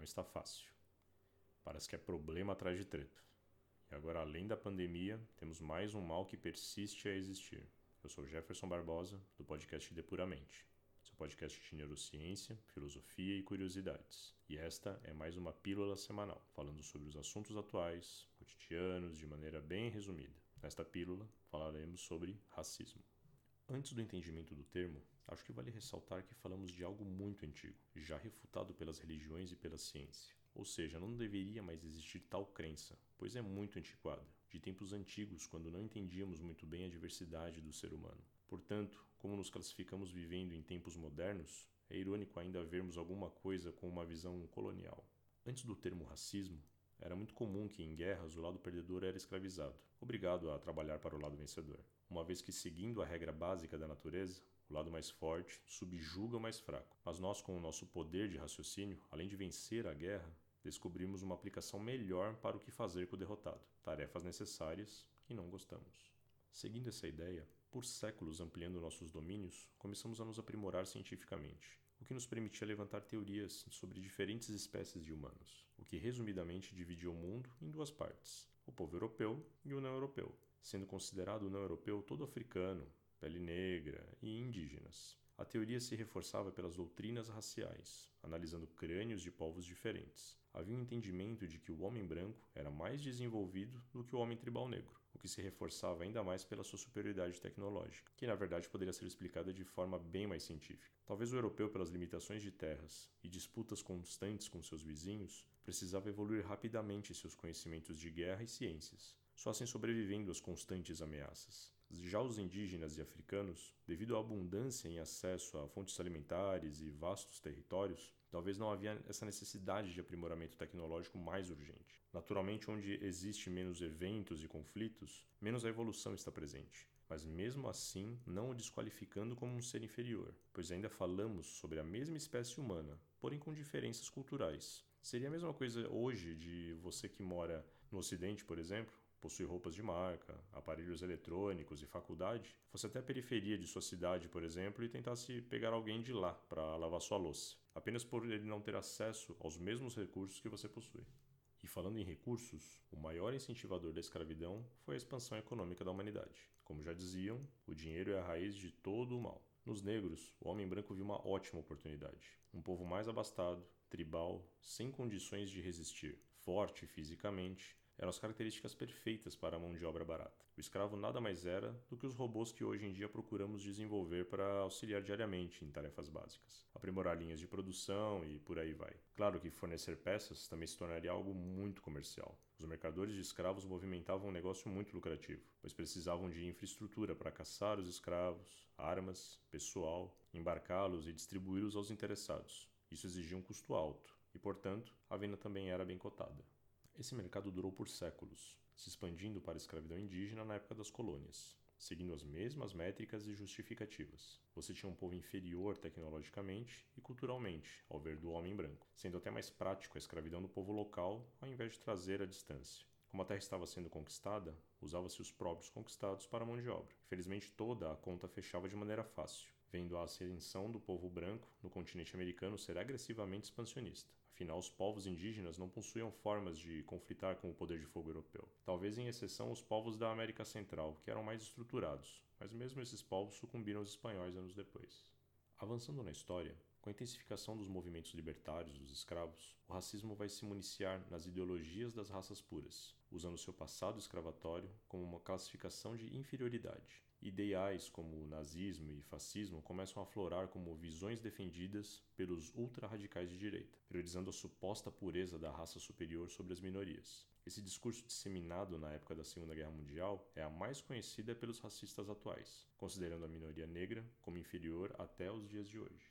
não está fácil. Parece que é problema atrás de treta. E agora, além da pandemia, temos mais um mal que persiste a existir. Eu sou Jefferson Barbosa, do podcast Depuramente, seu podcast de neurociência, filosofia e curiosidades. E esta é mais uma pílula semanal, falando sobre os assuntos atuais, cotidianos, de maneira bem resumida. Nesta pílula, falaremos sobre racismo. Antes do entendimento do termo, acho que vale ressaltar que falamos de algo muito antigo, já refutado pelas religiões e pela ciência. Ou seja, não deveria mais existir tal crença, pois é muito antiquada, de tempos antigos, quando não entendíamos muito bem a diversidade do ser humano. Portanto, como nos classificamos vivendo em tempos modernos, é irônico ainda vermos alguma coisa com uma visão colonial. Antes do termo racismo, era muito comum que em guerras o lado perdedor era escravizado, obrigado a trabalhar para o lado vencedor, uma vez que, seguindo a regra básica da natureza, o lado mais forte subjuga o mais fraco. Mas nós, com o nosso poder de raciocínio, além de vencer a guerra, descobrimos uma aplicação melhor para o que fazer com o derrotado, tarefas necessárias que não gostamos. Seguindo essa ideia, por séculos ampliando nossos domínios, começamos a nos aprimorar cientificamente, o que nos permitia levantar teorias sobre diferentes espécies de humanos, o que resumidamente dividia o mundo em duas partes: o povo europeu e o não europeu, sendo considerado o não europeu todo africano, pele negra e indígenas. A teoria se reforçava pelas doutrinas raciais, analisando crânios de povos diferentes. Havia um entendimento de que o homem branco era mais desenvolvido do que o homem tribal negro, o que se reforçava ainda mais pela sua superioridade tecnológica, que na verdade poderia ser explicada de forma bem mais científica. Talvez o europeu, pelas limitações de terras e disputas constantes com seus vizinhos, precisava evoluir rapidamente seus conhecimentos de guerra e ciências, só assim sobrevivendo às constantes ameaças. Já os indígenas e africanos, devido à abundância em acesso a fontes alimentares e vastos territórios, talvez não havia essa necessidade de aprimoramento tecnológico mais urgente. Naturalmente, onde existe menos eventos e conflitos, menos a evolução está presente. Mas mesmo assim, não o desqualificando como um ser inferior, pois ainda falamos sobre a mesma espécie humana, porém com diferenças culturais. Seria a mesma coisa hoje de você que mora no Ocidente, por exemplo, possui roupas de marca, aparelhos eletrônicos e faculdade, fosse até a periferia de sua cidade, por exemplo, e tentasse pegar alguém de lá para lavar sua louça, apenas por ele não ter acesso aos mesmos recursos que você possui. E falando em recursos, o maior incentivador da escravidão foi a expansão econômica da humanidade. Como já diziam, o dinheiro é a raiz de todo o mal. Nos negros, o homem branco viu uma ótima oportunidade. Um povo mais abastado, tribal, sem condições de resistir, forte fisicamente, eram as características perfeitas para a mão de obra barata. O escravo nada mais era do que os robôs que hoje em dia procuramos desenvolver para auxiliar diariamente em tarefas básicas, aprimorar linhas de produção e por aí vai. Claro que fornecer peças também se tornaria algo muito comercial. Os mercadores de escravos movimentavam um negócio muito lucrativo, pois precisavam de infraestrutura para caçar os escravos, armas, pessoal, embarcá-los e distribuí-los aos interessados. Isso exigia um custo alto, e, portanto, a venda também era bem cotada. Esse mercado durou por séculos, se expandindo para a escravidão indígena na época das colônias, seguindo as mesmas métricas e justificativas. Você tinha um povo inferior tecnologicamente e culturalmente ao ver do homem branco, sendo até mais prático a escravidão do povo local ao invés de trazer a distância. Como a terra estava sendo conquistada, usava-se os próprios conquistados para a mão de obra. Infelizmente, toda a conta fechava de maneira fácil vendo a ascensão do povo branco no continente americano ser agressivamente expansionista. Afinal, os povos indígenas não possuíam formas de conflitar com o poder de fogo europeu. Talvez em exceção os povos da América Central, que eram mais estruturados, mas mesmo esses povos sucumbiram aos espanhóis anos depois. Avançando na história, com a intensificação dos movimentos libertários dos escravos, o racismo vai se municiar nas ideologias das raças puras, usando seu passado escravatório como uma classificação de inferioridade. Ideais como o nazismo e fascismo começam a aflorar como visões defendidas pelos ultra-radicais de direita, priorizando a suposta pureza da raça superior sobre as minorias. Esse discurso disseminado na época da Segunda Guerra Mundial é a mais conhecida pelos racistas atuais, considerando a minoria negra como inferior até os dias de hoje.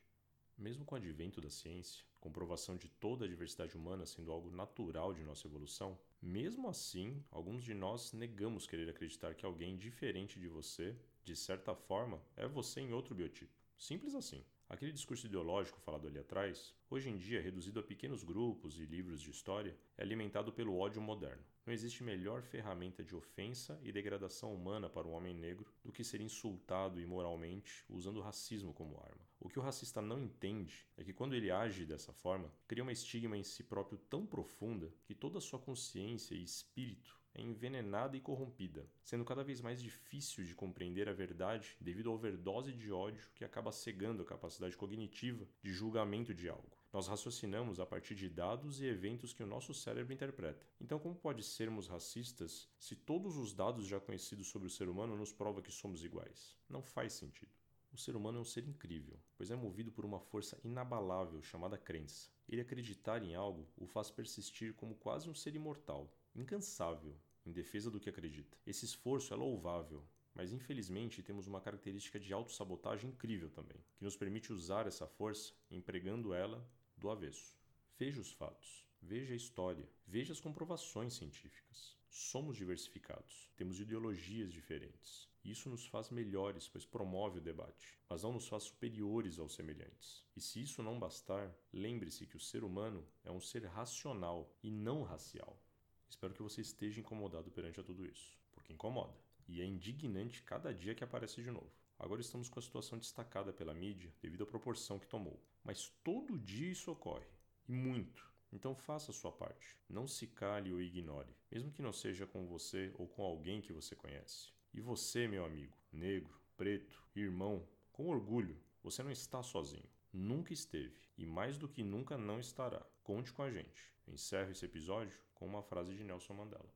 Mesmo com o advento da ciência, comprovação de toda a diversidade humana sendo algo natural de nossa evolução, mesmo assim, alguns de nós negamos querer acreditar que alguém diferente de você, de certa forma, é você em outro biotipo. Simples assim. Aquele discurso ideológico falado ali atrás, hoje em dia reduzido a pequenos grupos e livros de história, é alimentado pelo ódio moderno. Não existe melhor ferramenta de ofensa e degradação humana para o homem negro do que ser insultado imoralmente usando o racismo como arma. O que o racista não entende é que quando ele age dessa forma, cria uma estigma em si próprio tão profunda que toda a sua consciência e espírito é envenenada e corrompida, sendo cada vez mais difícil de compreender a verdade devido à overdose de ódio que acaba cegando a capacidade cognitiva de julgamento de algo. Nós raciocinamos a partir de dados e eventos que o nosso cérebro interpreta. Então, como pode sermos racistas se todos os dados já conhecidos sobre o ser humano nos provam que somos iguais? Não faz sentido. O ser humano é um ser incrível, pois é movido por uma força inabalável chamada crença. Ele acreditar em algo o faz persistir como quase um ser imortal, incansável, em defesa do que acredita. Esse esforço é louvável, mas infelizmente temos uma característica de autossabotagem incrível também, que nos permite usar essa força empregando ela do avesso. Veja os fatos, veja a história, veja as comprovações científicas. Somos diversificados, temos ideologias diferentes. Isso nos faz melhores, pois promove o debate, mas não nos faz superiores aos semelhantes. E se isso não bastar, lembre-se que o ser humano é um ser racional e não racial. Espero que você esteja incomodado perante a tudo isso, porque incomoda. E é indignante cada dia que aparece de novo. Agora estamos com a situação destacada pela mídia devido à proporção que tomou. Mas todo dia isso ocorre, e muito. Então faça a sua parte. Não se cale ou ignore, mesmo que não seja com você ou com alguém que você conhece. E você, meu amigo, negro, preto, irmão, com orgulho, você não está sozinho. Nunca esteve e mais do que nunca não estará. Conte com a gente. Encerro esse episódio com uma frase de Nelson Mandela: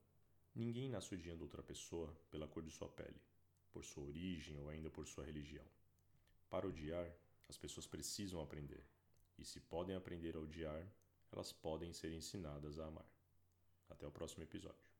Ninguém nasce odiando outra pessoa pela cor de sua pele, por sua origem ou ainda por sua religião. Para odiar, as pessoas precisam aprender. E se podem aprender a odiar, elas podem ser ensinadas a amar. Até o próximo episódio.